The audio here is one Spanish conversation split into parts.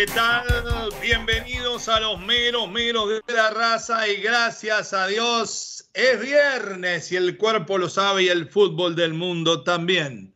¿Qué tal? Bienvenidos a los meros, meros de la raza y gracias a Dios es viernes y el cuerpo lo sabe y el fútbol del mundo también.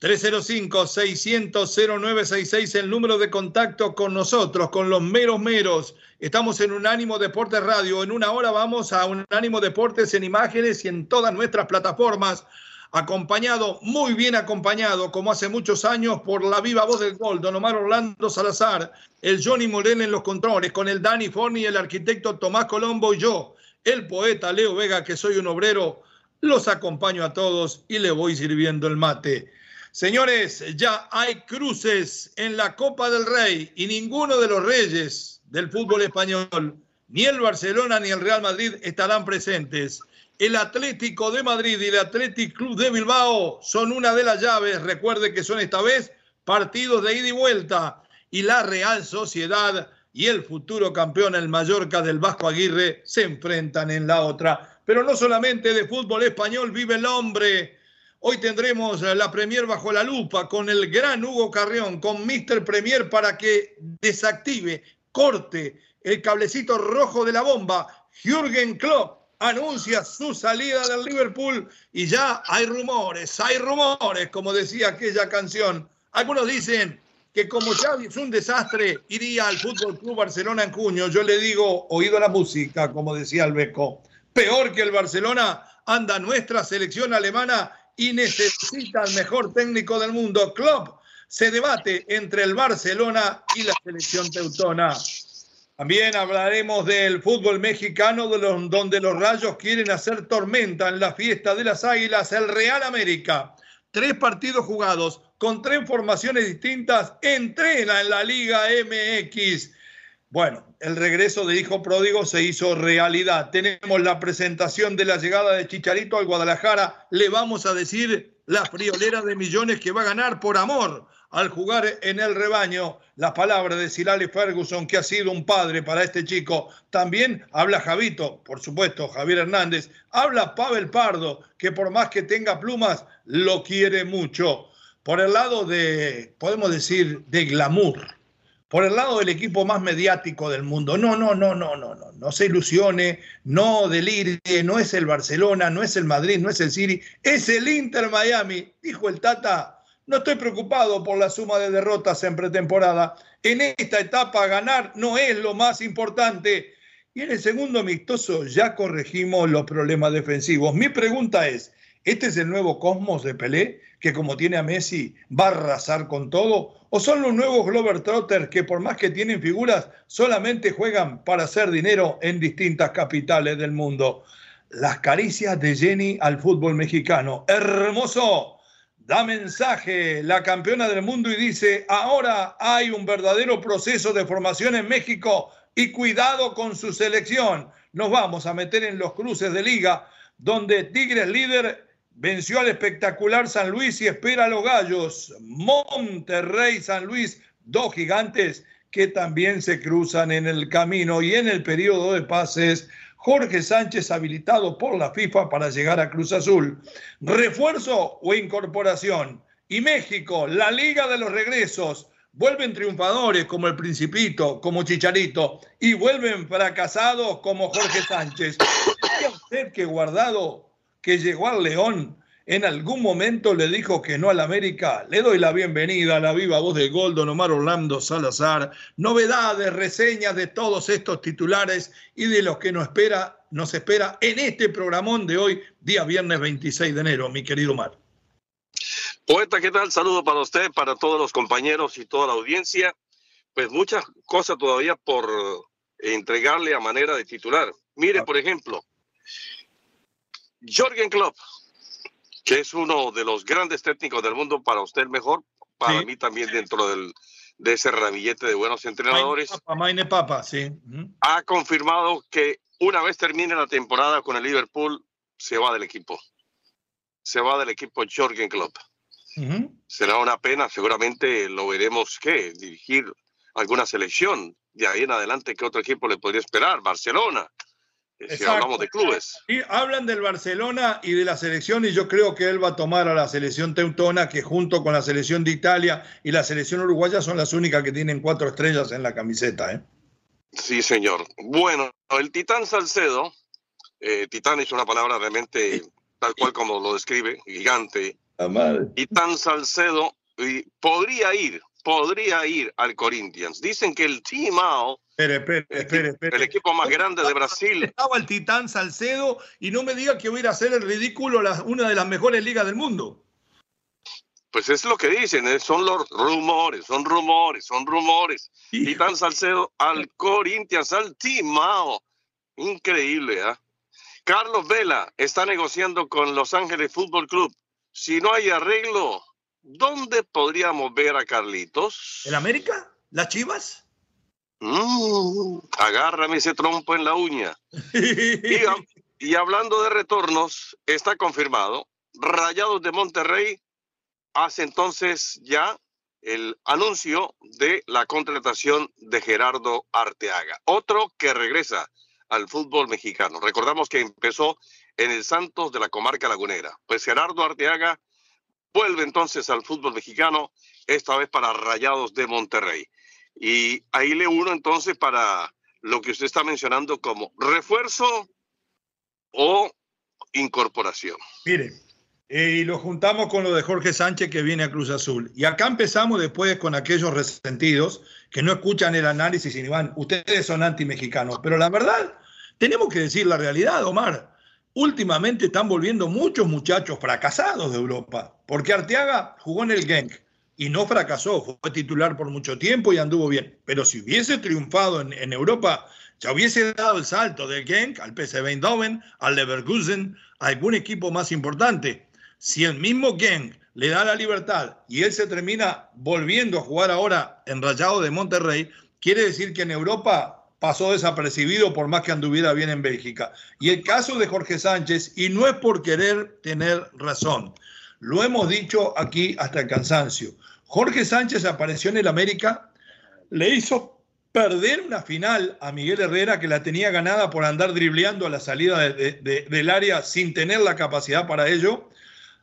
305-600-0966 el número de contacto con nosotros, con los meros meros. Estamos en Unánimo Deportes Radio. En una hora vamos a Unánimo Deportes en imágenes y en todas nuestras plataformas acompañado, muy bien acompañado, como hace muchos años, por la viva voz del gol, don Omar Orlando Salazar, el Johnny Morel en los controles, con el Dani Forni, el arquitecto Tomás Colombo y yo, el poeta Leo Vega, que soy un obrero, los acompaño a todos y le voy sirviendo el mate. Señores, ya hay cruces en la Copa del Rey y ninguno de los reyes del fútbol español, ni el Barcelona ni el Real Madrid estarán presentes el Atlético de Madrid y el Athletic Club de Bilbao son una de las llaves. Recuerde que son esta vez partidos de ida y vuelta. Y la Real Sociedad y el futuro campeón, el Mallorca del Vasco Aguirre, se enfrentan en la otra. Pero no solamente de fútbol español vive el hombre. Hoy tendremos la Premier bajo la lupa con el gran Hugo Carrión, con Mr. Premier para que desactive, corte el cablecito rojo de la bomba. Jürgen Klopp anuncia su salida del Liverpool y ya hay rumores, hay rumores, como decía aquella canción. Algunos dicen que como Xavi es un desastre, iría al Fútbol Club Barcelona en junio. Yo le digo, oído la música, como decía el Beco. Peor que el Barcelona, anda nuestra selección alemana y necesita al mejor técnico del mundo. Klopp se debate entre el Barcelona y la selección teutona. También hablaremos del fútbol mexicano, de donde los rayos quieren hacer tormenta en la fiesta de las águilas, el Real América. Tres partidos jugados con tres formaciones distintas, entrena en la Liga MX. Bueno, el regreso de Hijo Pródigo se hizo realidad. Tenemos la presentación de la llegada de Chicharito al Guadalajara. Le vamos a decir la friolera de millones que va a ganar por amor al jugar en el rebaño. Las palabras de Silale Ferguson, que ha sido un padre para este chico. También habla Javito, por supuesto, Javier Hernández. Habla Pavel Pardo, que por más que tenga plumas, lo quiere mucho. Por el lado de, podemos decir, de glamour. Por el lado del equipo más mediático del mundo. No, no, no, no, no, no. No se ilusione, no delire, no es el Barcelona, no es el Madrid, no es el City, es el Inter Miami, dijo el Tata no estoy preocupado por la suma de derrotas en pretemporada. En esta etapa ganar no es lo más importante. Y en el segundo amistoso ya corregimos los problemas defensivos. Mi pregunta es, ¿este es el nuevo Cosmos de Pelé, que como tiene a Messi va a arrasar con todo? ¿O son los nuevos Glover Trotter que por más que tienen figuras, solamente juegan para hacer dinero en distintas capitales del mundo? Las caricias de Jenny al fútbol mexicano. Hermoso da mensaje la campeona del mundo y dice, ahora hay un verdadero proceso de formación en México y cuidado con su selección. Nos vamos a meter en los cruces de liga, donde Tigres líder venció al espectacular San Luis y espera a los gallos. Monterrey, San Luis, dos gigantes que también se cruzan en el camino y en el periodo de pases Jorge Sánchez habilitado por la FIFA para llegar a Cruz Azul. ¿Refuerzo o incorporación? Y México, la Liga de los Regresos. Vuelven triunfadores como el Principito, como Chicharito, y vuelven fracasados como Jorge Sánchez. ¿Qué usted que Guardado, que llegó al León, en algún momento le dijo que no al América. Le doy la bienvenida a la viva voz de Goldo, Omar Orlando Salazar. Novedades, reseñas de todos estos titulares y de los que nos espera, nos espera en este programón de hoy, día viernes 26 de enero, mi querido Omar. Poeta, ¿qué tal? Saludo para usted, para todos los compañeros y toda la audiencia. pues muchas cosas todavía por entregarle a manera de titular. Mire, ah. por ejemplo, Jorgen Klopp, que es uno de los grandes técnicos del mundo, para usted mejor, para mí también dentro del, de ese ramillete de buenos entrenadores. Maine Papa, sí. Ha confirmado que una vez termine la temporada con el Liverpool, se va del equipo. Se va del equipo Jorgen Klopp. Será una pena, seguramente lo veremos que dirigir alguna selección. De ahí en adelante, ¿qué otro equipo le podría esperar? Barcelona. Si hablamos de clubes. Y hablan del Barcelona y de la selección, y yo creo que él va a tomar a la selección teutona, que junto con la selección de Italia y la selección uruguaya son las únicas que tienen cuatro estrellas en la camiseta. ¿eh? Sí, señor. Bueno, el Titán Salcedo, eh, Titán es una palabra realmente tal cual como lo describe, gigante. Titán Salcedo podría ir, podría ir al Corinthians. Dicen que el Team Espere, espere, espere, El equipo más grande de Brasil. Estaba el Titán Salcedo y no me diga que hubiera a ser el ridículo una de las mejores ligas del mundo. Pues es lo que dicen, eh, son los rumores, son rumores, son rumores. Titán Salcedo al Corinthians, al Timao. Increíble, ¿ah? Carlos Vela está negociando con Los Ángeles Fútbol Club. Si no hay arreglo, ¿dónde podríamos ver a Carlitos? ¿En América? ¿Las Chivas? Mm, agárrame ese trompo en la uña. y, hablando de retornos, está confirmado. Rayados de Monterrey hace entonces ya el anuncio de la contratación de Gerardo Arteaga, otro que regresa al fútbol mexicano. Recordamos que empezó en el Santos de la comarca lagunera. Pues Gerardo Arteaga vuelve entonces al fútbol mexicano, esta vez para Rayados de Monterrey. Y ahí le uno entonces para lo que usted está mencionando como refuerzo o incorporación. Mire, eh, y lo juntamos con lo de Jorge Sánchez que viene a Cruz Azul. Y acá empezamos después con aquellos resentidos que no escuchan el análisis y van, ustedes son anti-mexicanos. Pero la verdad, tenemos que decir la realidad, Omar. Últimamente están volviendo muchos muchachos fracasados de Europa, porque Arteaga jugó en el Genk, y no fracasó, fue titular por mucho tiempo y anduvo bien. Pero si hubiese triunfado en, Europa, ya hubiese dado el salto del Genk al PSV Eindhoven, al Leverkusen, a algún equipo más importante. Si el mismo Genk le da la libertad y él se termina volviendo a jugar ahora en Rayado de Monterrey, quiere decir que en Europa pasó desapercibido por más que anduviera bien en Bélgica. Y el caso de Jorge Sánchez, y no es por querer tener razón, lo hemos dicho aquí hasta el cansancio. Jorge Sánchez apareció en el América, le hizo perder una final a Miguel Herrera que la tenía ganada por andar dribleando a la salida del área sin tener la capacidad para ello.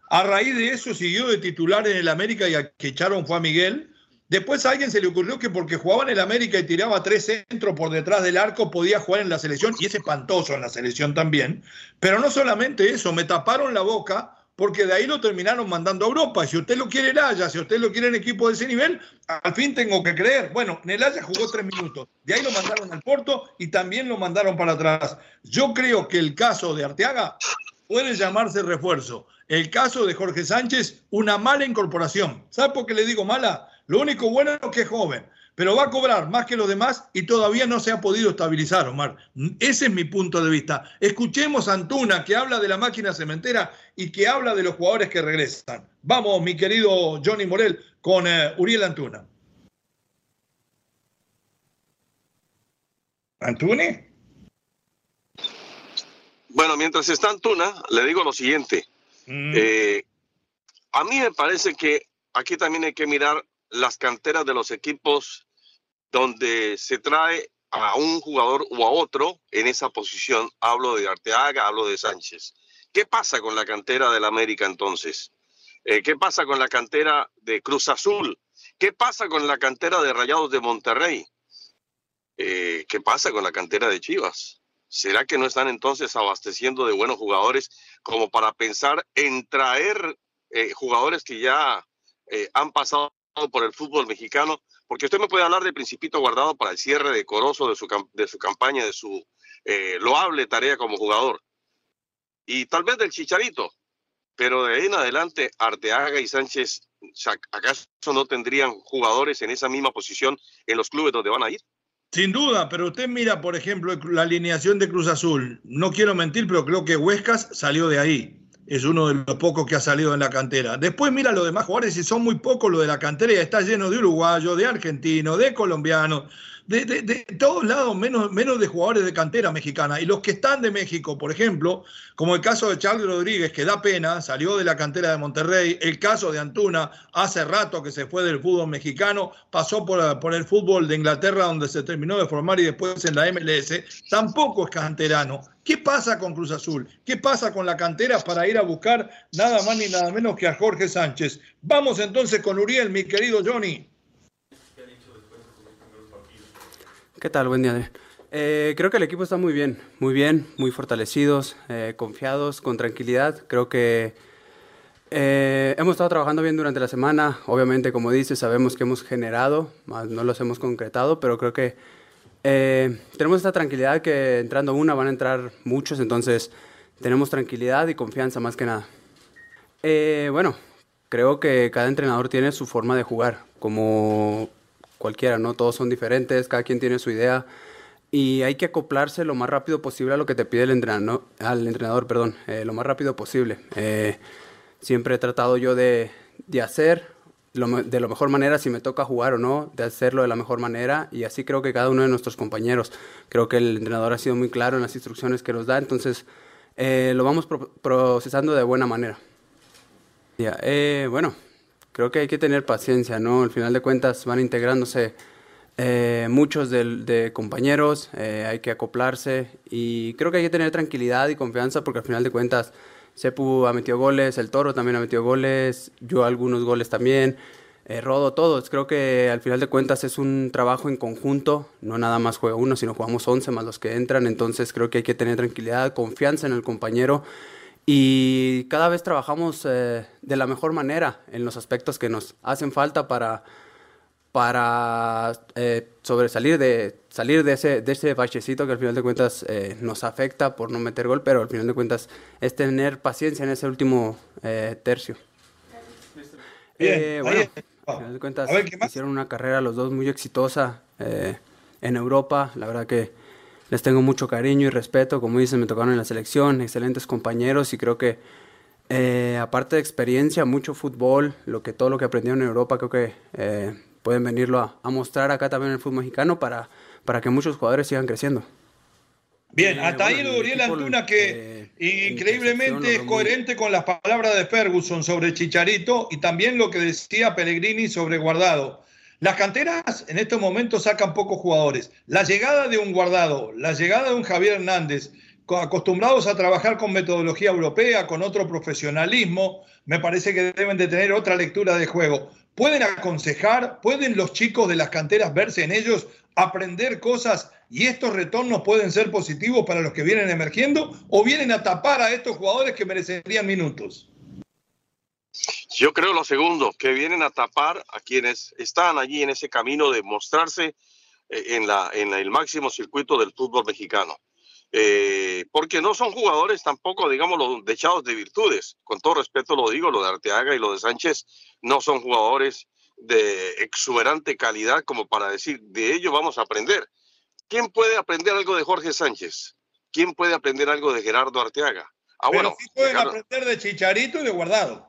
A raíz de eso siguió de titular en el América y a que echaron fue a Miguel. Después a alguien se le ocurrió que porque jugaba en el América y tiraba tres centros por detrás del arco podía jugar en la selección y es espantoso en la selección también. Pero no solamente eso, me taparon la boca porque de ahí lo terminaron mandando a Europa. Si usted lo quiere en si usted lo quiere en equipo de ese nivel, al fin tengo que creer. Bueno, en el Haya jugó tres minutos, de ahí lo mandaron al Porto y también lo mandaron para atrás. Yo creo que el caso de Arteaga puede llamarse refuerzo. El caso de Jorge Sánchez, una mala incorporación. ¿Sabe por qué le digo mala? Lo único bueno es que es joven pero va a cobrar más que los demás y todavía no se ha podido estabilizar, Omar. Ese es mi punto de vista. Escuchemos a Antuna, que habla de la máquina cementera y que habla de los jugadores que regresan. Vamos, mi querido Johnny Morel, con eh, Uriel Antuna. ¿Antune? Bueno, mientras está Antuna, le digo lo siguiente. Mm. Eh, a mí me parece que aquí también hay que mirar las canteras de los equipos donde se trae a un jugador o a otro en esa posición. Hablo de Arteaga, hablo de Sánchez. ¿Qué pasa con la cantera del América entonces? Eh, ¿Qué pasa con la cantera de Cruz Azul? ¿Qué pasa con la cantera de Rayados de Monterrey? Eh, ¿Qué pasa con la cantera de Chivas? ¿Será que no están entonces abasteciendo de buenos jugadores como para pensar en traer eh, jugadores que ya han pasado por el fútbol mexicano porque usted me puede hablar de Principito Guardado para el cierre decoroso de su, de su campaña, de su eh, loable tarea como jugador. Y tal vez del Chicharito, pero de ahí en adelante Arteaga y Sánchez ¿Acaso no tendrían jugadores en esa misma posición en los clubes donde van a ir? Sin duda, pero usted mira, por ejemplo, la alineación de Cruz Azul. No quiero mentir, pero creo que Huescas salió de ahí. Es uno de los pocos que ha salido en la cantera. Después mira los demás jugadores y son muy pocos los de la cantera está lleno de uruguayos, de argentinos, de colombianos de, todos lados, menos, menos de jugadores de cantera mexicana. Y los que están de México, por ejemplo, como el caso de Charles Rodríguez, que da pena, salió de la cantera de Monterrey, el caso de Antuna, hace rato que se fue del fútbol mexicano, pasó por, por el fútbol de Inglaterra, donde se terminó de formar y después en la MLS, tampoco es canterano. ¿Qué pasa con Cruz Azul? ¿Qué pasa con la cantera para ir a buscar nada más ni nada menos que a Jorge Sánchez? Vamos entonces con Uriel, mi querido Johnny. ¿Qué tal? Buen día. Eh, creo que el equipo está muy bien, muy bien, muy fortalecidos, eh, confiados, con tranquilidad. Creo que eh, hemos estado trabajando bien durante la semana. Obviamente, como dices, sabemos que hemos generado, más no los hemos concretado, pero creo que tenemos esta tranquilidad que entrando una van a entrar muchos, entonces tenemos tranquilidad y confianza más que nada. bueno, creo que cada entrenador tiene su forma de jugar, como cualquiera, ¿no? Todos son diferentes, cada quien tiene su idea y hay que acoplarse lo más rápido posible a lo que te pide el entrenador, al entrenador, perdón, eh, lo más rápido posible. Eh, siempre he tratado yo de, de hacer de la mejor manera si me toca jugar o no, de hacerlo de la mejor manera y así creo que cada uno de nuestros compañeros, creo que el entrenador ha sido muy claro en las instrucciones que nos da, entonces eh, lo vamos procesando de buena manera. Ya, bueno, creo que hay que tener paciencia, ¿no? Al final de cuentas van integrándose eh, muchos de, compañeros, eh, hay que acoplarse y creo que hay que tener tranquilidad y confianza porque al final de cuentas Sepu ha metido goles, el Toro también ha metido goles, yo algunos goles también, eh, Rodo, todos. Creo que al final de cuentas es un trabajo en conjunto, no nada más juega uno, sino jugamos 11 más los que entran, entonces creo que hay que tener tranquilidad, confianza en el compañero y cada vez trabajamos eh, de la mejor manera en los aspectos que nos hacen falta para, para eh, sobresalir de salir de ese, de ese bachecito que al final de cuentas eh, nos afecta por no meter gol, pero al final de cuentas es tener paciencia en ese último tercio. bueno, al final de cuentas hicieron una carrera los dos muy exitosa en Europa, la verdad que les tengo mucho cariño y respeto, como dicen, me tocaron en la selección, excelentes compañeros y creo que eh, aparte de experiencia, mucho fútbol, lo que todo lo que aprendieron en Europa, creo que eh, pueden venirlo a, mostrar acá también en el fútbol mexicano para, para que muchos jugadores sigan creciendo. Bien, eh, hasta ahí lo de Uriel Antuna que increíblemente es coherente con las palabras de Ferguson sobre Chicharito y también lo que decía Pellegrini sobre Guardado. Las canteras en estos momentos sacan pocos jugadores. La llegada de un guardado, la llegada de un Javier Hernández, acostumbrados a trabajar con metodología europea, con otro profesionalismo, me parece que deben de tener otra lectura de juego. ¿Pueden aconsejar? ¿Pueden los chicos de las canteras verse en ellos, aprender cosas y estos retornos pueden ser positivos para los que vienen emergiendo o vienen a tapar a estos jugadores que merecerían minutos? Yo creo lo segundo, que vienen a tapar a quienes están allí en ese camino de mostrarse eh, en, la, en el máximo circuito del fútbol mexicano. Eh, porque no son jugadores tampoco, digamos, los dechados de virtudes. Con todo respeto lo digo, lo de Arteaga y lo de Sánchez no son jugadores de exuberante calidad como para decir, de ello vamos a aprender. ¿Quién puede aprender algo de Jorge Sánchez? ¿Quién puede aprender algo de Gerardo Arteaga? Ah, bueno, sí pueden aprender de Chicharito y de Guardado.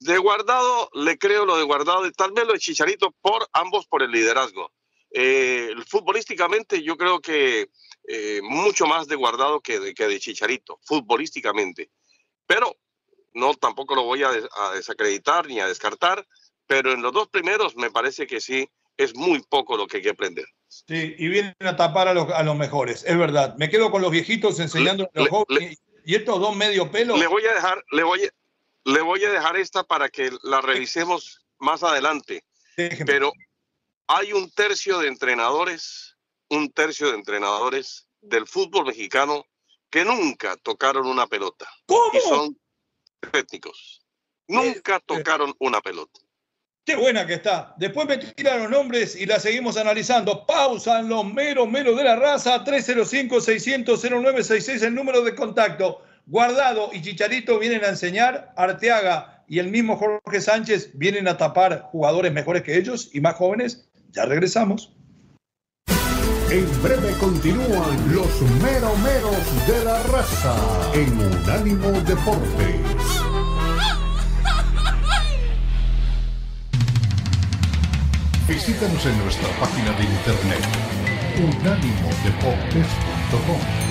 De guardado, le creo lo de guardado, y tal vez lo de Chicharito, por ambos por el liderazgo. Eh, futbolísticamente, yo creo que eh, mucho más de guardado que de, que de Chicharito, futbolísticamente. Pero no tampoco lo voy a, desacreditar ni a descartar, pero en los dos primeros me parece que sí es muy poco lo que hay que aprender. Sí, y vienen a tapar a los, a los mejores, es verdad. Me quedo con los viejitos enseñando a los jóvenes. y estos dos medio pelos. Le voy a dejar, le voy a, le voy a dejar esta para que la revisemos más adelante. Pero hay un tercio de entrenadores, un tercio de entrenadores del fútbol mexicano que nunca tocaron una pelota. ¿Cómo? Y son técnicos. Nunca eh, eh. tocaron una pelota. Qué buena que está. Después me tiran los nombres y la seguimos analizando. Pausan los meros, meros de la raza. 305-600-0966, el número de contacto. Guardado y Chicharito vienen a enseñar. Arteaga y el mismo Jorge Sánchez vienen a tapar jugadores mejores que ellos y más jóvenes. Ya regresamos. En breve continúan los meromeros de la raza en Unánimo Deportes. Visítanos en nuestra página de internet unánimodeportes.com.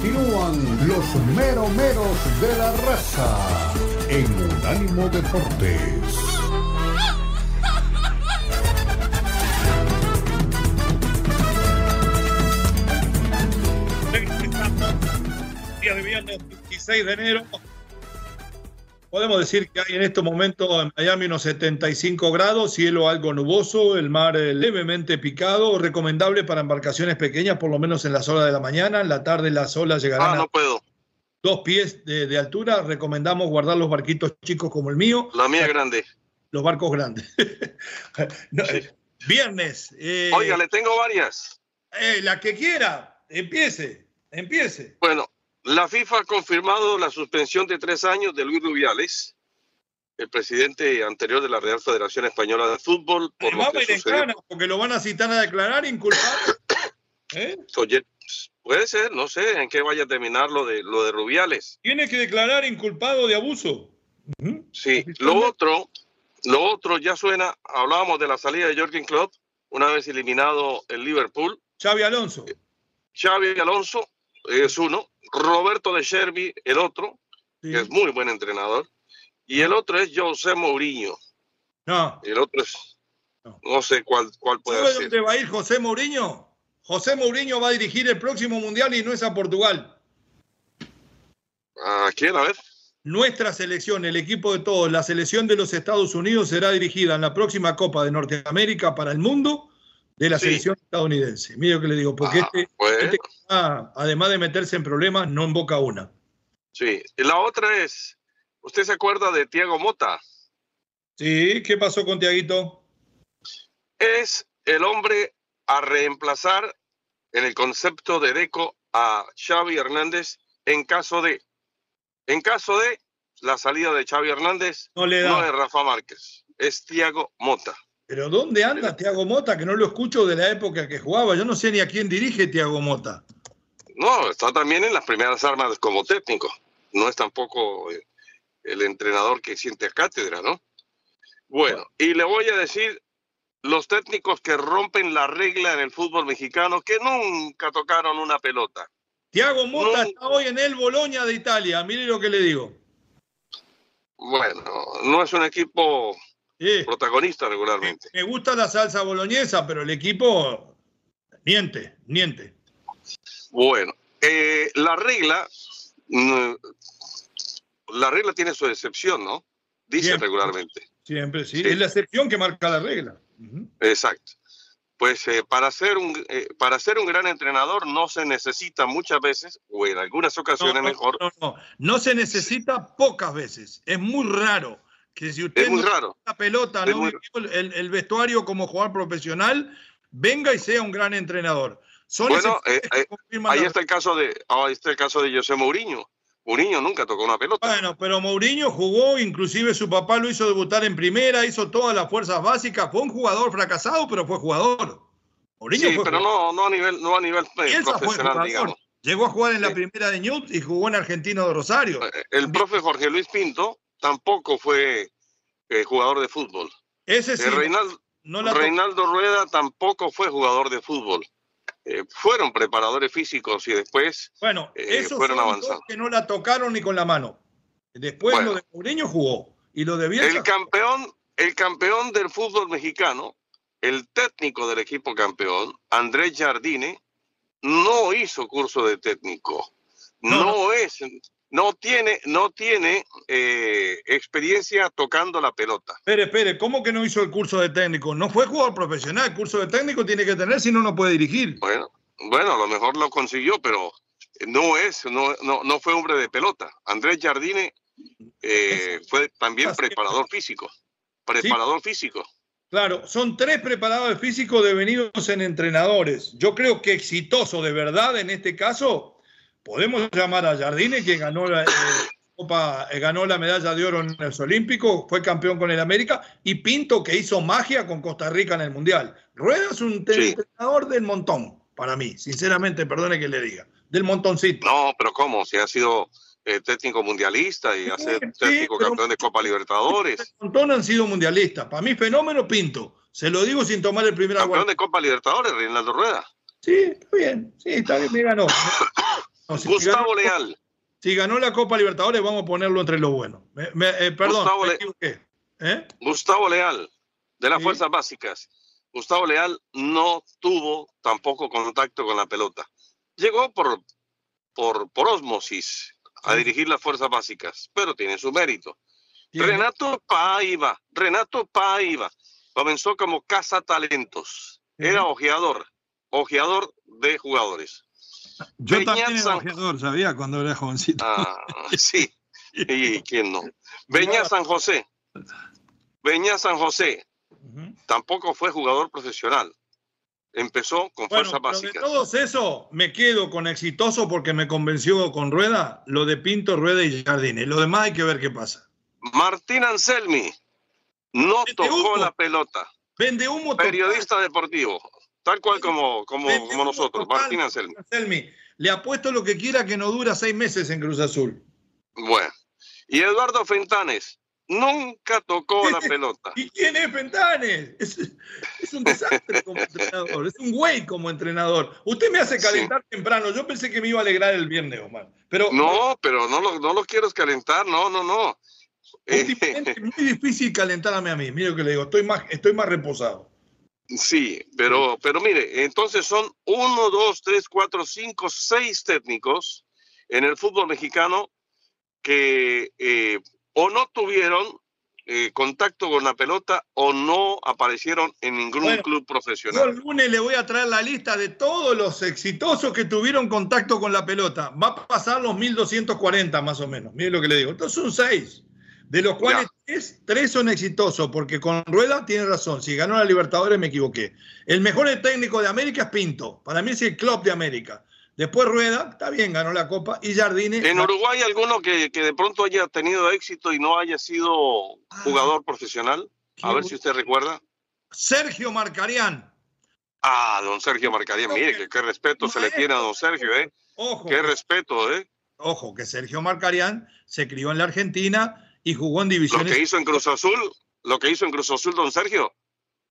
Continúan los meromeros de la raza en Unánimo Deportes. Día de viernes 26 de enero. Podemos decir que hay en este momento en Miami unos 75 grados, cielo algo nuboso, el mar eh, levemente picado, recomendable para embarcaciones pequeñas, por lo menos en las horas de la mañana. En la tarde las olas llegarán Ah, no puedo. a dos pies de, de altura. Recomendamos guardar los barquitos chicos como el mío, La mía grande. los barcos grandes. No, eh, viernes. eh, Oiga, le tengo varias. eh, la que quiera, empiece, empiece. Bueno, la FIFA ha confirmado la suspensión de tres años de Luis Rubiales, el presidente anterior de la Real Federación Española de Fútbol, por lo que sucedió. porque lo van a citar a declarar inculpable. ¿Eh? Oye, puede ser, no sé en qué vaya a terminar lo de lo de Rubiales. Tiene que declarar inculpado de abuso. Sí, lo otro, lo otro ya suena, hablábamos de la salida de Jürgen Klopp, una vez eliminado el Liverpool. Xavi Alonso. Xavi Alonso es uno, Roberto de Sherby el otro, Sí. que es muy buen entrenador, y el otro es José Mourinho. No. El otro es, No. no sé cuál, cuál puede ¿Sabe ser. dónde va a ir José Mourinho? José Mourinho va a dirigir el próximo mundial y no es a Portugal. ¿A quién? A ver. Nuestra selección, el equipo de todos, la selección de los Estados Unidos será dirigida en la próxima Copa de Norteamérica para el mundo de la Sí. selección estadounidense. Mira lo que le digo, porque Ah, este, bueno, este, además de meterse en problemas, no invoca una. sí. Y la otra es, ¿usted se acuerda de Tiago Mota? Sí, ¿qué pasó con Tiaguito? Es el hombre a reemplazar en el concepto de Deco a Xavi Hernández en caso de, en caso de la salida de Xavi Hernández, No le da. no es Rafa Márquez, es Tiago Mota. Pero ¿dónde anda Tiago Mota? Que no lo escucho de la época que jugaba. Yo no sé ni a quién dirige Tiago Mota. No, está también en las primeras armas como técnico. No es tampoco eh, el entrenador que siente a cátedra, ¿no? Bueno, y le voy a decir los técnicos que rompen la regla en el fútbol mexicano que nunca tocaron una pelota. Tiago Mota está hoy en el Boloña de Italia. Mire lo que le digo. Bueno, no es un equipo Protagonista regularmente. me gusta la salsa boloñesa, pero el equipo niente, niente. Bueno, eh, la regla, mm, la regla tiene su excepción, ¿no? Dice Siempre. regularmente. Siempre, sí. Sí. Es la excepción que marca la regla. Exacto. Pues eh, para, ser un, eh, para ser un gran entrenador no se necesita muchas veces, o en algunas ocasiones No, no, mejor, no, no. No se necesita pocas veces. Es muy raro que si usted es muy no raro. la pelota, Es no muy- vivió el, el vestuario como jugador profesional, venga y sea un gran entrenador. Son Bueno, eh, eh, Ahí la está el caso de, ahí está el caso de José Mourinho. Mourinho nunca tocó una pelota. Bueno, pero Mourinho jugó, inclusive su papá lo hizo debutar en primera, hizo todas las fuerzas básicas, fue un jugador fracasado, pero fue jugador. Mourinho sí, fue pero jugador. no, no a nivel, no a nivel eh, profesional, digamos. Llegó a jugar en la primera de Newt y jugó en Argentino de Rosario. El profe Jorge Luis Pinto tampoco fue eh, jugador de fútbol. Ese sí, Eh, Reinaldo, no la Reinaldo Rueda tampoco fue jugador de fútbol. Eh, fueron preparadores físicos y después Bueno, eh, esos fueron avanzando. que no la tocaron ni con la mano. Después Bueno. lo de Mourinho jugó y lo de Bielsa. el campeón, el campeón del fútbol mexicano, el técnico del equipo campeón, Andrés Jardine, no hizo curso de técnico. No, No, es, no tiene, no tiene eh, experiencia tocando la pelota. Espere, espere, ¿cómo que no hizo el curso de técnico? No fue jugador profesional, el curso de técnico tiene que tener, si no, no puede dirigir. Bueno, bueno, a lo mejor lo consiguió, pero no es, no, no, no fue hombre de pelota. Andrés Jardine eh, fue también preparador físico. Preparador físico. Claro, son tres preparadores físicos devenidos en entrenadores. Yo creo que exitoso de verdad en este caso podemos llamar a Jardine, que ganó la, eh, Copa, eh, ganó la medalla de oro en los Olímpicos, fue campeón con el América, y Pinto, que hizo magia con Costa Rica en el Mundial. Rueda es un entrenador del montón, para mí, sinceramente, perdone que le diga, del montoncito. No, pero ¿cómo? Si ha sido eh, técnico mundialista y hace técnico campeón de Copa Libertadores. Un montón han sido mundialistas. Para mí, fenómeno Pinto. Se lo digo sin tomar el primer Campeón de Copa Libertadores, Reinaldo Rueda. Sí, está bien. Sí, está bien, me ganó. Gustavo Leal. Si ganó la Copa Libertadores, vamos a ponerlo entre los buenos. Eh, perdón, Gustavo, ¿Eh? Gustavo Leal, de las Fuerzas Básicas. Gustavo Leal no tuvo tampoco contacto con la pelota. Llegó por, por, por osmosis a dirigir las fuerzas básicas, pero tiene su mérito. Renato Paiva, Renato Paiva, comenzó como talentos, era ojeador, ojeador de jugadores. Yo también era ojeador, sabía, cuando era jovencito. Ah, sí, y quién no. Beña San José, Beña San José, tampoco fue jugador profesional empezó con fuerza básica. De todos eso, me quedo con exitoso porque me convenció con Rueda, lo de Pinto, Rueda y Jardine. Lo demás hay que ver qué pasa. Martín Anselmi no tocó la pelota. Vende humo. Periodista deportivo, tal cual como, como, como nosotros, Martín Anselmi. Anselmi. Le apuesto lo que quiera que no dura seis meses en Cruz Azul. Bueno. Y Eduardo Fentanes, Nunca tocó la pelota. ¿Y quién es Fentanes? Es, un desastre como entrenador, es un güey como entrenador. Usted me hace calentar temprano. Yo pensé que me iba a alegrar el viernes, Omar. Pero, no, pero no lo, no lo quiero calentar, no, no, no. Es muy difícil calentarme a mí. Mire lo que le digo, estoy más, estoy más reposado. Sí, pero, pero mire, entonces son uno, dos, tres, cuatro, cinco, seis técnicos en el fútbol mexicano que eh, o no tuvieron eh, contacto con la pelota o no aparecieron en ningún club profesional. Yo el lunes le voy a traer la lista de todos los exitosos que tuvieron contacto con la pelota. Va a pasar los 1240 más o menos. Mire lo que le digo. Entonces son seis, de los cuales tres, son exitosos, porque con Rueda tiene razón. Si ganó la Libertadores me equivoqué. El mejor técnico de América es Pinto. Para mí es el club de América. Después Rueda, está bien, ganó la Copa. Y Jardine. ¿En Uruguay alguno que, de pronto haya tenido éxito y no haya sido ah. jugador profesional? A ver si usted recuerda. Sergio Marcarián. Ah, don Sergio Marcarián, mire, qué respeto se le tiene a don Sergio, ¿eh? Ojo. Qué respeto, ¿eh? Ojo, que Sergio Marcarián se crió en la Argentina y jugó en divisiones. Lo que hizo en Cruz Azul, lo que hizo en Cruz Azul, don Sergio.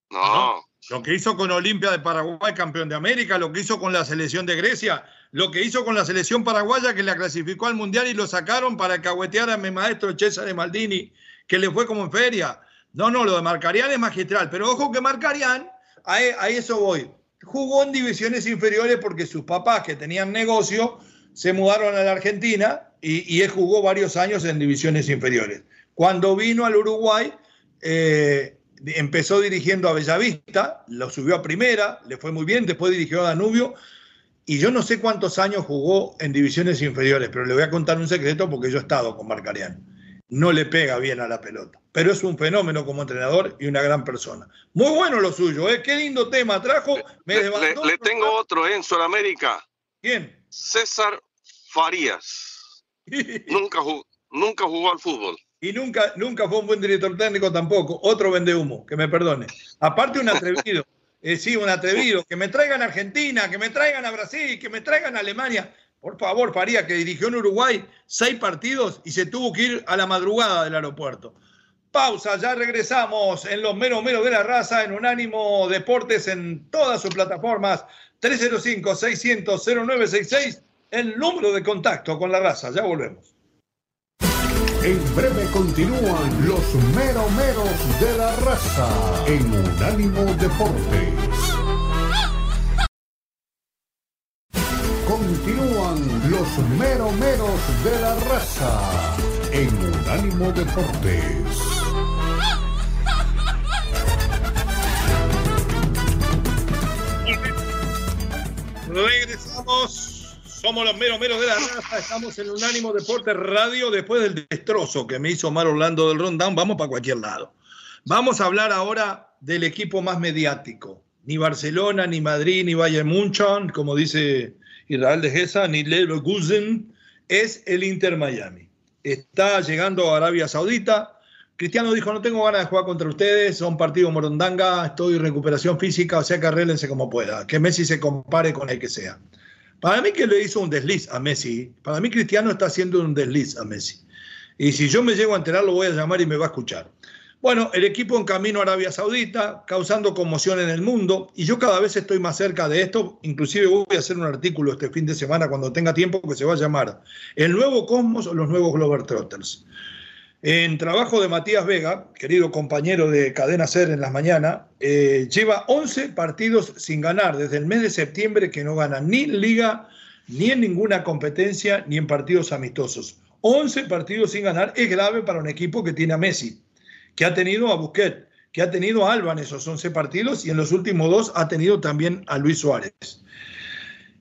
no. Lo que hizo con Olimpia de Paraguay, campeón de América, lo que hizo con la selección de Grecia, lo que hizo con la selección paraguaya que la clasificó al Mundial y lo sacaron para cahuetear a mi maestro César Maldini, que le fue como en feria. No, no, lo de Marcarián es magistral, pero ojo que Marcarián, a, eso voy, jugó en divisiones inferiores porque sus papás que tenían negocio se mudaron a la Argentina y, él jugó varios años en divisiones inferiores. Cuando vino al Uruguay, eh, empezó dirigiendo a Bellavista, lo subió a primera, le fue muy bien, después dirigió a Danubio, y yo no sé cuántos años jugó en divisiones inferiores, pero le voy a contar un secreto porque yo he estado con Marcarián. No le pega bien a la pelota, pero es un fenómeno como entrenador y una gran persona. Muy bueno lo suyo, ¿eh? Qué lindo tema trajo. Me le, le, tengo otro ¿eh? en Sudamérica. ¿Quién? César Farías. nunca, nunca jugó al fútbol y nunca, nunca fue un buen director técnico tampoco. Otro vende humo, que me perdone. Aparte, un atrevido. Eh, sí, un atrevido. Que me traigan a Argentina, que me traigan a Brasil, que me traigan a Alemania. Por favor, Faría, que dirigió en Uruguay seis partidos y se tuvo que ir a la madrugada del aeropuerto. Pausa, ya regresamos en los meros meros de la raza, en Unánimo Deportes, en todas sus plataformas. 305-600-0966, el número de contacto con la raza. Ya volvemos. En breve continúan los meromeros de la raza en Unánimo Deportes. Continúan los meromeros de la raza en Unánimo Deportes. Regresamos somos los meros meros de la raza. Estamos en Unánimo Deporte Radio después del destrozo que me hizo Mar Orlando del Rondán. Vamos para cualquier lado. Vamos a hablar ahora del equipo más mediático. Ni Barcelona, ni Madrid, ni Bayern München, como dice Israel de Gesa ni Leverkusen, es el Inter Miami. Está llegando a Arabia Saudita. Cristiano dijo, no tengo ganas de jugar contra ustedes, son partido morondanga, estoy en recuperación física, o sea que arréglense como pueda, que Messi se compare con el que sea. Para mí que le hizo un desliz a Messi, para mí Cristiano está haciendo un desliz a Messi. Y si yo me llego a enterar, lo voy a llamar y me va a escuchar. Bueno, el equipo en camino a Arabia Saudita, causando conmoción en el mundo, y yo cada vez estoy más cerca de esto, inclusive voy a hacer un artículo este fin de semana cuando tenga tiempo que se va a llamar El nuevo Cosmos o los nuevos Glover Trotters. En trabajo de Matías Vega, querido compañero de Cadena Ser en las mañanas, eh, lleva 11 partidos sin ganar desde el mes de septiembre que no gana ni en liga, ni en ninguna competencia, ni en partidos amistosos. 11 partidos sin ganar es grave para un equipo que tiene a Messi que ha tenido a Busquets, que ha tenido a Alba en esos 11 partidos y en los últimos dos ha tenido también a Luis Suárez.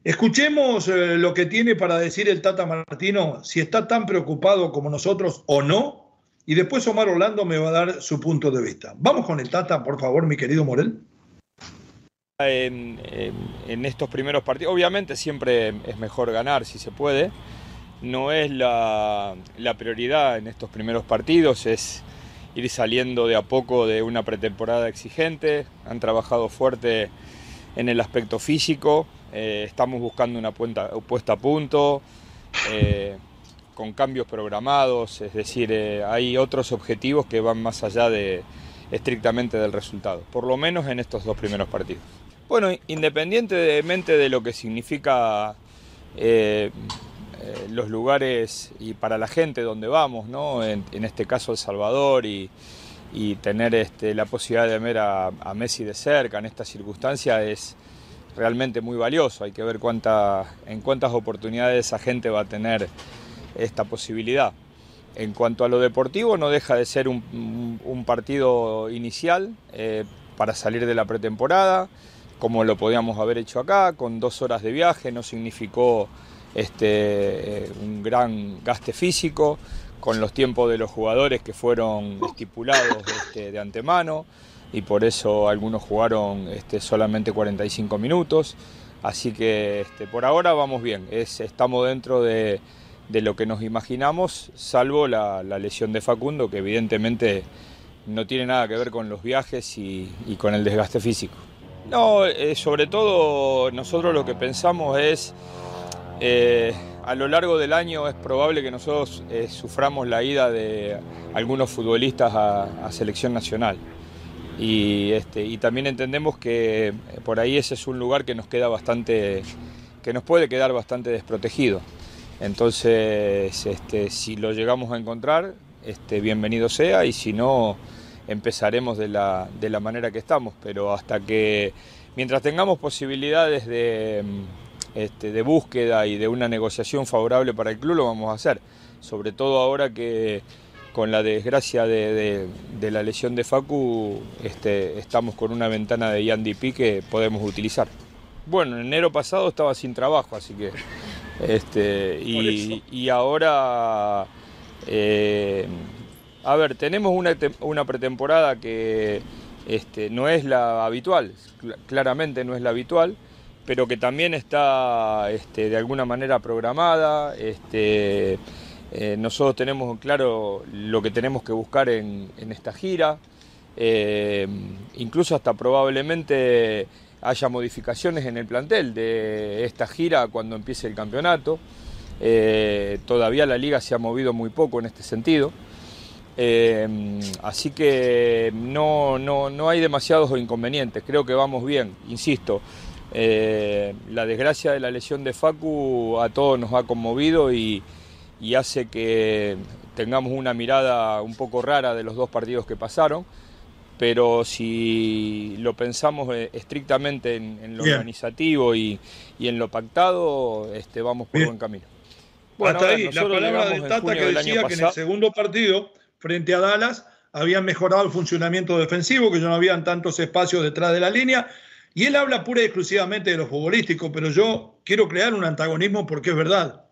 Escuchemos eh, lo que tiene para decir el Tata Martino, si está tan preocupado como nosotros o no, y después Omar Orlando me va a dar su punto de vista. Vamos con el Tata, por favor, mi querido Morel. En, estos primeros partidos, obviamente siempre es mejor ganar si se puede, no es la, la prioridad en estos primeros partidos, es ir saliendo de a poco de una pretemporada exigente, han trabajado fuerte en el aspecto físico, eh, estamos buscando una puesta a punto, eh, con cambios programados, es decir, eh, hay otros objetivos que van más allá de estrictamente del resultado, por lo menos en estos dos primeros partidos. Bueno, independientemente de lo que significa eh, los lugares y para la gente donde vamos, ¿no? en, este caso El Salvador y, tener este, la posibilidad de ver a, Messi de cerca en esta circunstancia es realmente muy valioso. Hay que ver cuánta, en cuántas oportunidades esa gente va a tener esta posibilidad. En cuanto a lo deportivo, no deja de ser un, partido inicial eh, para salir de la pretemporada, como lo podíamos haber hecho acá, con dos horas de viaje, no significó este, eh, un gran gaste físico, con los tiempos de los jugadores que fueron estipulados este, de antemano y por eso algunos jugaron este, solamente 45 minutos. Así que este, por ahora vamos bien, estamos dentro de, lo que nos imaginamos, salvo la, lesión de Facundo, que evidentemente no tiene nada que ver con los viajes y, con el desgaste físico. No, eh, sobre todo nosotros lo que pensamos es eh, a lo largo del año es probable que nosotros eh, suframos la ida de algunos futbolistas a, selección nacional. Y, este, y también entendemos que por ahí ese es un lugar que nos queda bastante, que nos puede quedar bastante desprotegido. Entonces, este, si lo llegamos a encontrar, este, bienvenido sea, y si no, empezaremos de la, de la manera que estamos. Pero hasta que, mientras tengamos posibilidades de este, de búsqueda y de una negociación favorable para el club lo vamos a hacer. Sobre todo ahora que con la desgracia de, la lesión de Facu este, estamos con una ventana de Yandy que podemos utilizar. Bueno, en enero pasado estaba sin trabajo, así que... Este, y, ahora... Eh, a ver, tenemos una, una pretemporada que este, no es la habitual, claramente no es la habitual pero que también está este, de alguna manera programada. Este, eh, nosotros tenemos claro lo que tenemos que buscar en, esta gira. Eh, incluso hasta probablemente haya modificaciones en el plantel de esta gira cuando empiece el campeonato. Eh, todavía la liga se ha movido muy poco en este sentido. así que no, no, no hay demasiados inconvenientes, creo que vamos bien, insisto. Eh, la desgracia de la lesión de Facu a todos nos ha conmovido y, hace que tengamos una mirada un poco rara de los dos partidos que pasaron, pero si lo pensamos eh, estrictamente en, lo organizativo y, en lo pactado, este, vamos por buen camino. Bueno, Hasta ahí, la palabra de Tata que decía que en el segundo partido, frente a Dallas, habían mejorado el funcionamiento defensivo, que ya no habían tantos espacios detrás de la línea y él habla pura y exclusivamente de lo futbolístico, pero yo quiero crear un antagonismo porque es verdad.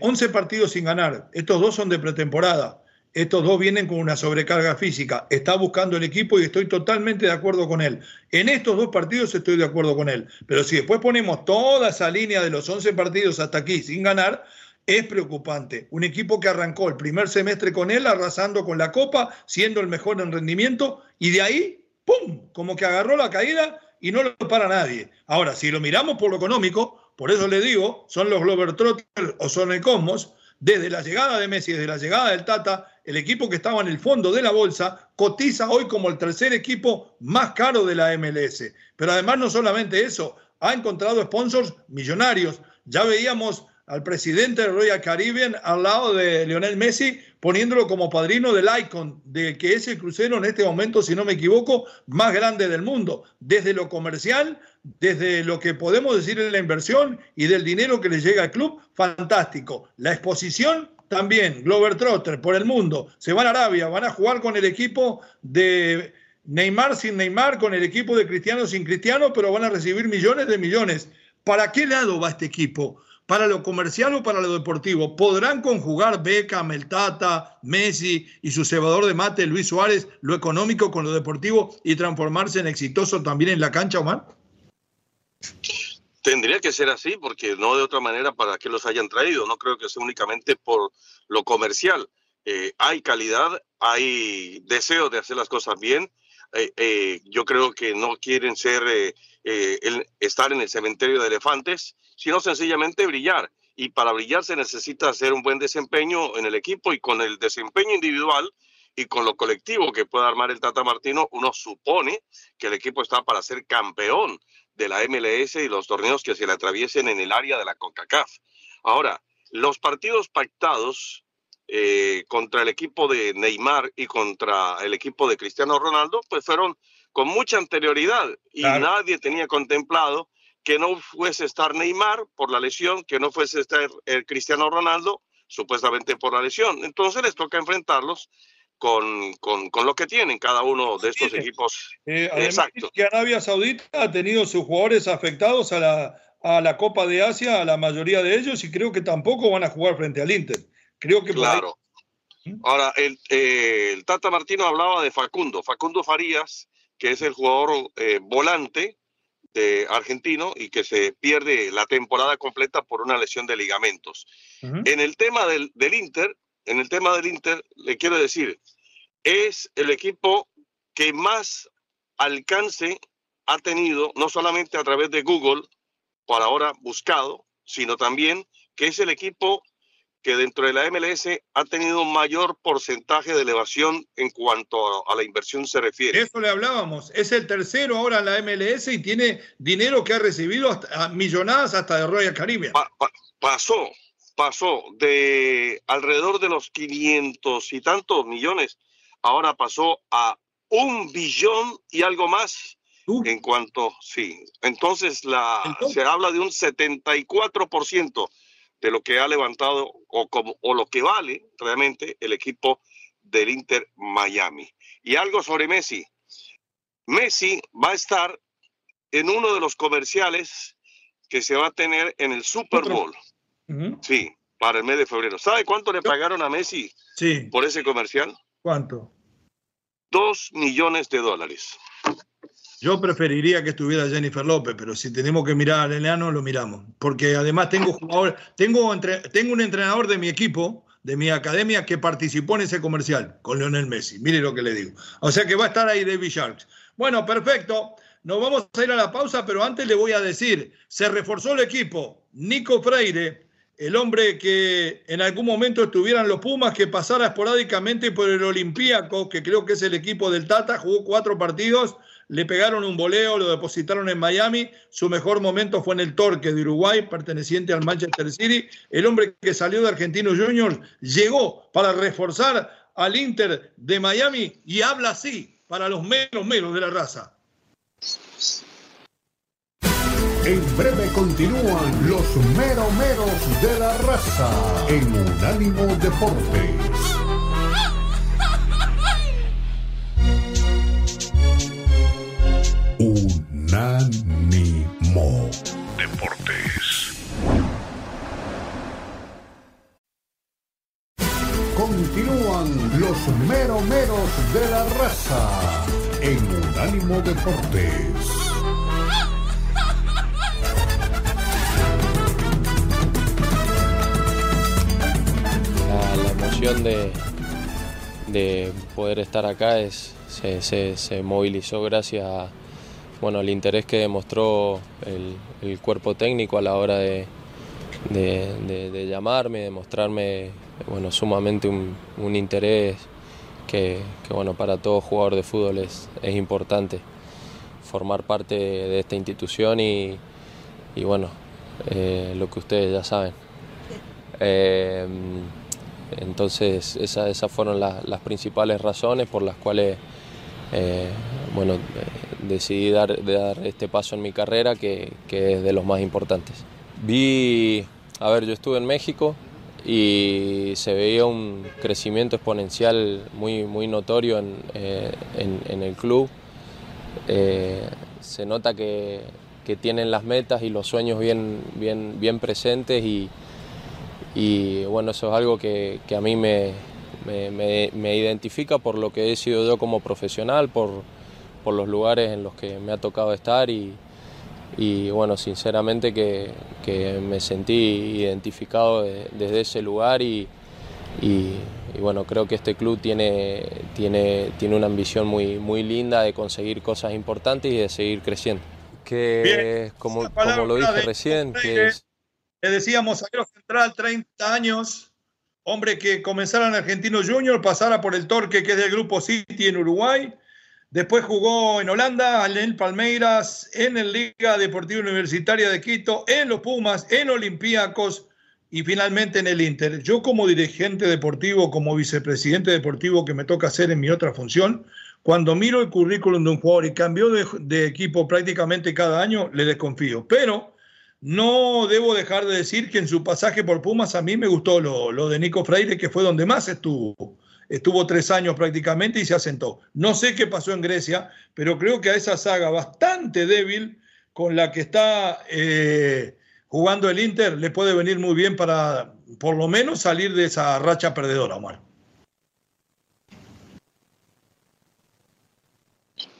11 eh, partidos sin ganar, estos dos son de pretemporada. Estos dos vienen con una sobrecarga física. Está buscando el equipo y estoy totalmente de acuerdo con él. En estos dos partidos estoy de acuerdo con él. Pero si después ponemos toda esa línea de los 11 partidos hasta aquí sin ganar, es preocupante. Un equipo que arrancó el primer semestre con él, arrasando con la Copa, siendo el mejor en rendimiento, y de ahí, ¡pum!, como que agarró la caída y no lo para nadie. Ahora, si lo miramos por lo económico, por eso le digo, son los Globetrotters o son el Cosmos, desde la llegada de Messi, desde la llegada del Tata, el equipo que estaba en el fondo de la bolsa cotiza hoy como el tercer equipo más caro de la MLS. Pero además no solamente eso, ha encontrado sponsors millonarios. Ya veíamos al presidente de Royal Caribbean al lado de Lionel Messi, poniéndolo como padrino del Icon, de que es el crucero en este momento, si no me equivoco, más grande del mundo, desde lo comercial, desde lo que podemos decir en la inversión y del dinero que le llega al club, fantástico. La exposición también, Glover Trotter por el mundo, se van a Arabia, van a jugar con el equipo de Neymar sin Neymar, con el equipo de Cristiano sin Cristiano, pero van a recibir millones de millones. ¿Para qué lado va este equipo? para lo comercial o para lo deportivo. ¿Podrán conjugar Beckham, el Tata, Messi y su cebador de mate, Luis Suárez, lo económico con lo deportivo y transformarse en exitoso también en la cancha, Omar? Tendría que ser así, porque no de otra manera para que los hayan traído. No creo que sea únicamente por lo comercial. Eh, hay calidad, hay deseo de hacer las cosas bien. Eh, eh, yo creo que no quieren ser estar en el cementerio de elefantes sino sencillamente brillar. Y para brillar se necesita hacer un buen desempeño en el equipo y con el desempeño individual y con lo colectivo que pueda armar el Tata Martino, uno supone que el equipo está para ser campeón de la MLS y los torneos que se le atraviesen en el área de la CONCACAF. Ahora, los partidos pactados eh, contra el equipo de Neymar y contra el equipo de Cristiano Ronaldo, pues fueron con mucha anterioridad y nadie tenía contemplado que no fuese estar Neymar por la lesión, que no fuese estar el Cristiano Ronaldo, supuestamente por la lesión. Entonces les toca enfrentarlos con, con, con lo que tienen cada uno de estos equipos. Eh, Exacto. Que Arabia Saudita ha tenido sus jugadores afectados a la, a la Copa de Asia, a la mayoría de ellos, y creo que tampoco van a jugar frente al Inter. Creo que claro. ¿Mm? Ahora, el, eh, el, Tata Martino hablaba de Facundo, Facundo Farías, que es el jugador eh, volante, argentino y que se pierde la temporada completa por una lesión de ligamentos. En el tema del, del, Inter, en el tema del Inter, le quiero decir, es el equipo que más alcance ha tenido, no solamente a través de Google, por ahora buscado, sino también que es el equipo que dentro de la MLS ha tenido un mayor porcentaje de elevación en cuanto a, la inversión se refiere. Eso le hablábamos. Es el tercero ahora en la MLS y tiene dinero que ha recibido hasta, millonadas hasta de Royal Caribbean. pasó, pasó de alrededor de los 500 y tantos millones, ahora pasó a un billón y algo más. En cuanto, sí, entonces la, se habla de un 74% de lo que ha levantado o, como, o lo que vale realmente el equipo del Inter Miami. Y algo sobre Messi. Messi va a estar en uno de los comerciales que se va a tener en el Super Bowl. Sí, para el mes de febrero. ¿Sabe cuánto le pagaron a Messi sí. por ese comercial? ¿Cuánto? Dos millones de dólares. Yo preferiría que estuviera Jennifer López, pero si tenemos que mirar al enano, lo miramos. Porque además tengo jugador, tengo, entre, tengo un entrenador de mi equipo, de mi academia, que participó en ese comercial con Lionel Messi. Mire lo que le digo. O sea que va a estar ahí David Sharks. Bueno, perfecto. Nos vamos a ir a la pausa, pero antes le voy a decir, se reforzó el equipo. Nico Freire, el hombre que en algún momento estuvieran los Pumas, que pasara esporádicamente por el Olympiaco, que creo que es el equipo del Tata, jugó cuatro partidos le pegaron un voleo, lo depositaron en Miami. Su mejor momento fue en el Torque de Uruguay, perteneciente al Manchester City. El hombre que salió de Argentinos Juniors llegó para reforzar al Inter de Miami y habla así para los menos menos de la raza. En breve continúan los meros meros de la raza en Unánimo Deportes. Unánimo Deportes. Continúan los la raza en Unánimo Deportes. De, de, poder estar acá es, se, movilizó gracias a, bueno, al interés que demostró el, cuerpo técnico a la hora de, de, llamarme, de mostrarme bueno, sumamente un, interés que, bueno, para todo jugador de fútbol es, es importante formar parte de esta institución y, bueno, eh, lo que ustedes ya saben. Eh, entonces esas, fueron las principales razones por las cuales eh, bueno, decidí dar, dar, este paso en mi carrera que, que es de los más importantes. Vi, a ver, yo estuve en México, y se veía un crecimiento exponencial muy, muy notorio en, eh, el club. Eh, se nota que, tienen las metas y los sueños bien, bien, bien presentes y, bueno, eso es algo que, a mí me, me, identifica por lo que he sido yo como profesional, por, por los lugares en los que me ha tocado estar y, y bueno, sinceramente que, me sentí identificado desde ese lugar y, bueno, creo que este club tiene, tiene, tiene una ambición muy, muy linda de conseguir cosas importantes y de seguir creciendo. Que como, como lo dije recién, que es... Le decíamos, a central, 30 años, hombre que comenzara en Argentino Junior, pasara por el Torque, que es del Grupo City en Uruguay, Después jugó en Holanda, en el Palmeiras, en el Liga Deportiva Universitaria de Quito, en los Pumas, en Olympiacos y finalmente en el Inter. Yo como dirigente deportivo, como vicepresidente deportivo que me toca hacer en mi otra función, cuando miro el currículum de un jugador y cambió de, equipo prácticamente cada año, le desconfío. Pero no debo dejar de decir que en su pasaje por Pumas a mí me gustó lo, de Nico Freire, que fue donde más estuvo estuvo tres años prácticamente y se asentó. No sé qué pasó en Grecia, pero creo que a esa saga bastante débil con la que está eh, jugando el Inter le puede venir muy bien para por lo menos salir de esa racha perdedora, Omar.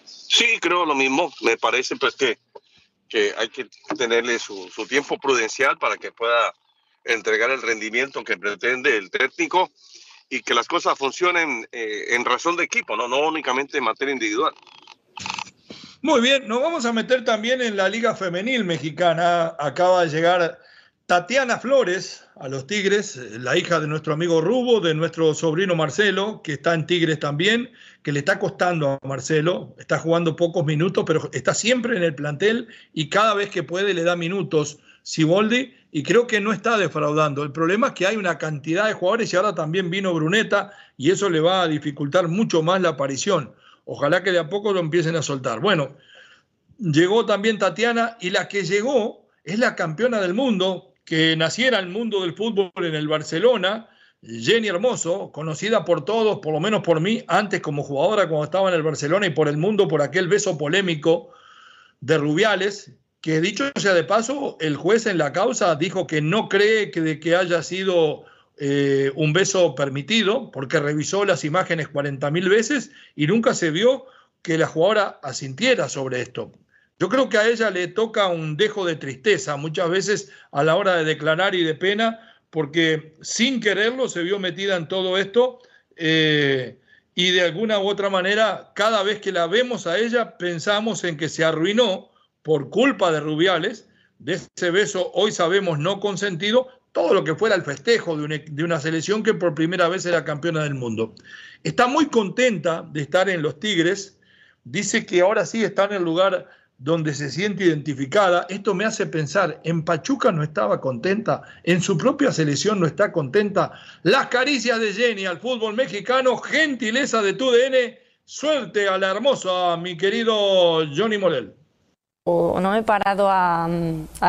Sí, creo lo mismo. Me parece pues que, que hay que tenerle su, su tiempo prudencial para que pueda entregar el rendimiento que pretende el técnico y que las cosas funcionen eh, en razón de equipo, ¿no? no únicamente en materia individual. Muy bien, nos vamos a meter también en la Liga Femenil Mexicana. Acaba de llegar Tatiana Flores a los Tigres, la hija de nuestro amigo Rubo, de nuestro sobrino Marcelo, que está en Tigres también, que le está costando a Marcelo, está jugando pocos minutos, pero está siempre en el plantel y cada vez que puede le da minutos Siboldi y creo que no está defraudando. El problema es que hay una cantidad de jugadores y ahora también vino Bruneta y eso le va a dificultar mucho más la aparición. Ojalá que de a poco lo empiecen a soltar. Bueno, llegó también Tatiana y la que llegó es la campeona del mundo, que naciera el mundo del fútbol en el Barcelona, Jenny Hermoso, conocida por todos, por lo menos por mí, antes como jugadora cuando estaba en el Barcelona y por el mundo por aquel beso polémico de Rubiales, que dicho sea de paso, el juez en la causa dijo que no cree que, de que haya sido eh, un beso permitido, porque revisó las imágenes 40 mil veces y nunca se vio que la jugadora asintiera sobre esto. Yo creo que a ella le toca un dejo de tristeza muchas veces a la hora de declarar y de pena, porque sin quererlo se vio metida en todo esto eh, y de alguna u otra manera, cada vez que la vemos a ella, pensamos en que se arruinó por culpa de Rubiales, de ese beso hoy sabemos no consentido, todo lo que fuera el festejo de una, selección que por primera vez era campeona del mundo. Está muy contenta de estar en los Tigres, dice que ahora sí está en el lugar donde se siente identificada. Esto me hace pensar, en Pachuca no estaba contenta, en su propia selección no está contenta. Las caricias de Jenny al fútbol mexicano, gentileza de tu DN, suerte a la hermosa, mi querido Johnny Morel no me he parado a,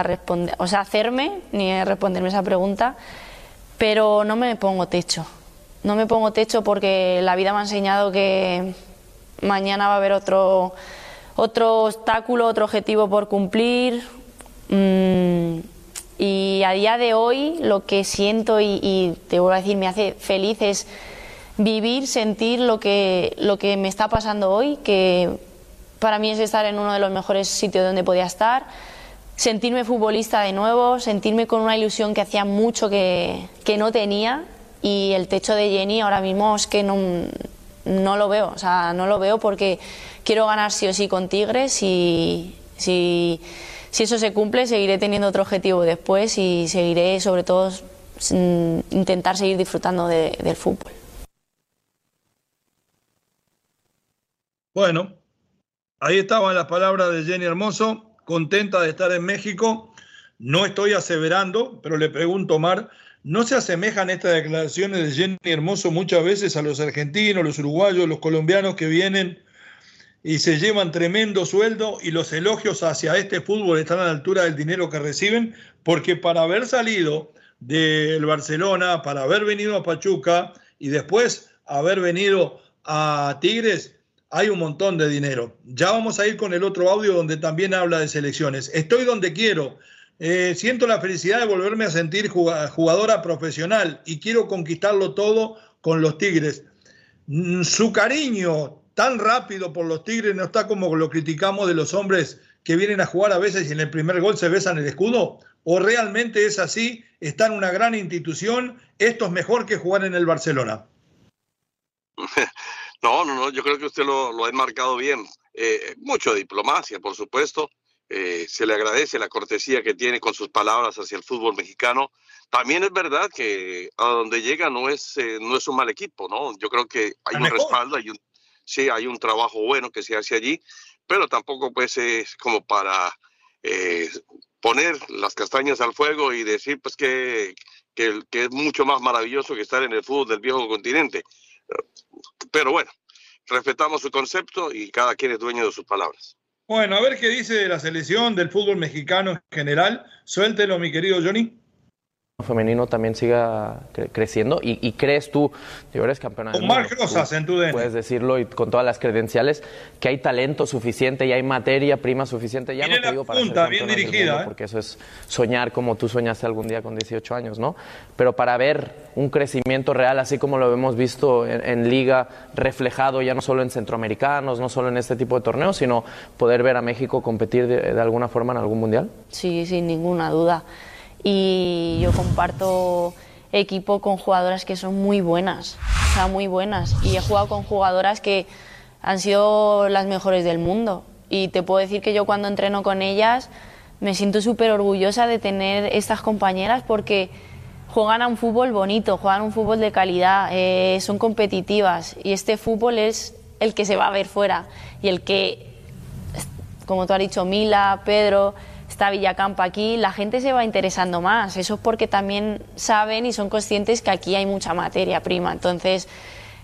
responder, o sea, hacerme ni a responderme esa pregunta, pero no me pongo techo. No me pongo techo porque la vida me ha enseñado que mañana va a haber otro, otro obstáculo, otro objetivo por cumplir. Mm, y a día de hoy lo que siento y, te vuelvo a decir me hace feliz es vivir, sentir lo que, lo que me está pasando hoy, que para mí es estar en uno de los mejores sitios donde podía estar, sentirme futbolista de nuevo, sentirme con una ilusión que hacía mucho que, que no tenía y el techo de Jenny ahora mismo es que no, no lo veo, o sea, no lo veo porque quiero ganar sí o sí con Tigres y si, eso se cumple seguiré teniendo otro objetivo después y seguiré sobre todo intentar seguir disfrutando del fútbol. Bueno, ahí estaban las palabras de Jenny Hermoso, contenta de estar en México. No estoy aseverando, pero le pregunto, Omar, ¿no se asemejan estas declaraciones de Jenny Hermoso muchas veces a los argentinos, los uruguayos, los colombianos que vienen y se llevan tremendo sueldo y los elogios hacia este fútbol están a la altura del dinero que reciben? Porque para haber salido del Barcelona, para haber venido a Pachuca y después haber venido a Tigres, hay un montón de dinero. Ya vamos a ir con el otro audio donde también habla de selecciones. Estoy donde quiero. Eh, siento la felicidad de volverme a sentir jugadora profesional y quiero conquistarlo todo con los Tigres. Mm, su cariño tan rápido por los Tigres no está como lo criticamos de los hombres que vienen a jugar a veces y en el primer gol se besan el escudo. ¿O realmente es así? Está en una gran institución. Esto es mejor que jugar en el Barcelona. No, no, no, yo creo que usted lo, ha enmarcado bien. Eh, mucho diplomacia, por supuesto. Eh, se le agradece la cortesía que tiene con sus palabras hacia el fútbol mexicano. También es verdad que a donde llega no es, eh, no es un mal equipo, ¿no? Yo creo que hay un respaldo, hay un, sí, hay un trabajo bueno que se hace allí, pero tampoco pues es como para poner las castañas al fuego y decir pues que, que, que es mucho más maravilloso que estar en el fútbol del viejo continente. Pero bueno, respetamos su concepto y cada quien es dueño de sus palabras. Bueno, a ver qué dice de la selección del fútbol mexicano en general. Suéltelo, mi querido Johnny femenino también siga creciendo y, crees tú, yo eres campeona con Marc Rosas en tu Puedes decirlo y con todas las credenciales que hay talento suficiente y hay materia prima suficiente. Ya no te digo para punta, bien dirigida, ¿eh? porque eso es soñar como tú soñaste algún día con 18 años, ¿no? Pero para ver un crecimiento real, así como lo hemos visto en, liga reflejado ya no solo en centroamericanos, no solo en este tipo de torneos, sino poder ver a México competir de alguna forma en algún mundial. Sí, sin ninguna duda y yo comparto equipo con jugadoras que son muy buenas, o sea, muy buenas. Y he jugado con jugadoras que han sido las mejores del mundo. Y te puedo decir que yo cuando entreno con ellas me siento súper orgullosa de tener estas compañeras porque juegan a un fútbol bonito, juegan un fútbol de calidad, eh, son competitivas y este fútbol es el que se va a ver fuera y el que, como tú has dicho, Mila, Pedro, está Villacampa aquí, la gente se va interesando más. Eso es porque también saben y son conscientes que aquí hay mucha materia prima. Entonces,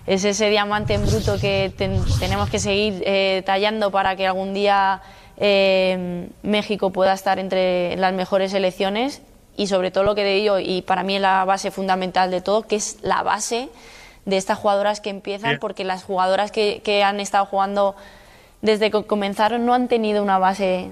es ese diamante en bruto que tenemos que seguir eh, tallando para que algún día eh, México pueda estar entre las mejores selecciones y sobre todo lo que digo, y para mí es la base fundamental de todo, que es la base de estas jugadoras que empiezan, porque las jugadoras que, que han estado jugando desde que comenzaron no han tenido una base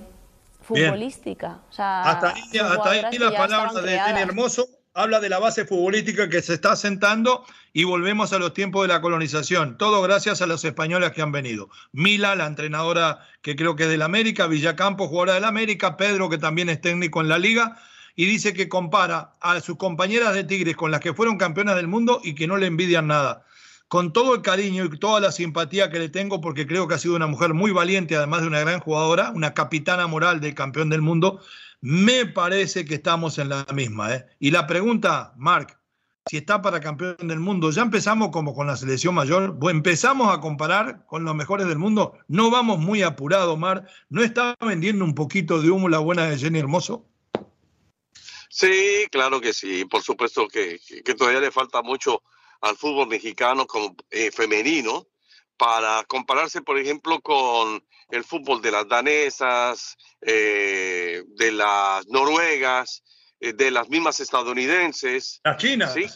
futbolística. hasta ahí, la palabra de Jenny Hermoso habla de la base futbolística que se está asentando y volvemos a los tiempos de la colonización. Todo gracias a los españoles que han venido. Mila, la entrenadora que creo que es del América, Villacampo, jugadora del América, Pedro, que también es técnico en la liga, y dice que compara a sus compañeras de Tigres con las que fueron campeonas del mundo y que no le envidian nada con todo el cariño y toda la simpatía que le tengo, porque creo que ha sido una mujer muy valiente, además de una gran jugadora, una capitana moral del campeón del mundo, me parece que estamos en la misma. ¿eh? Y la pregunta, Marc, si está para campeón del mundo, ya empezamos como con la selección mayor, empezamos a comparar con los mejores del mundo, no vamos muy apurado, Mar, ¿no está vendiendo un poquito de humo la buena de Jenny Hermoso? Sí, claro que sí, por supuesto que, que todavía le falta mucho al fútbol mexicano como eh, femenino para compararse, por ejemplo, con el fútbol de las danesas, eh, de las noruegas, eh, de las mismas estadounidenses. Las chinas. ¿sí?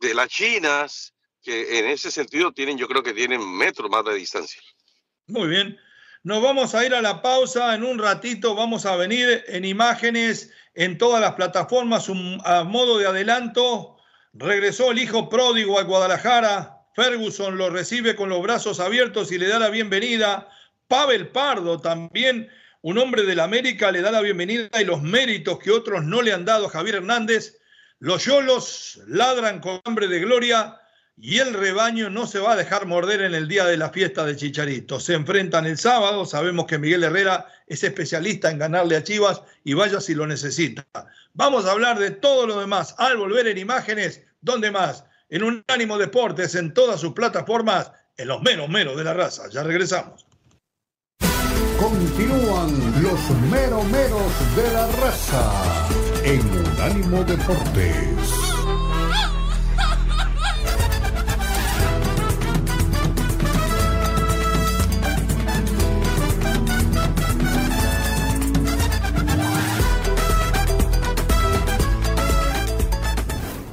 De las chinas, que en ese sentido tienen, yo creo que tienen metros más de distancia. Muy bien. Nos vamos a ir a la pausa. En un ratito vamos a venir en imágenes en todas las plataformas, a modo de adelanto Regresó el hijo pródigo a Guadalajara. Ferguson lo recibe con los brazos abiertos y le da la bienvenida. Pavel Pardo también, un hombre del América, le da la bienvenida y los méritos que otros no le han dado a Javier Hernández. Los yolos ladran con hambre de gloria y el rebaño no se va a dejar morder en el día de la fiesta de Chicharito. Se enfrentan el sábado, sabemos que Miguel Herrera es especialista en ganarle a Chivas y vaya si lo necesita. Vamos a hablar de todo lo demás al volver en imágenes, ¿dónde más? En Unánimo Deportes, en todas sus plataformas, en los menos meros de la raza. Ya regresamos. Continúan los meros meros de la raza en Unánimo Deportes.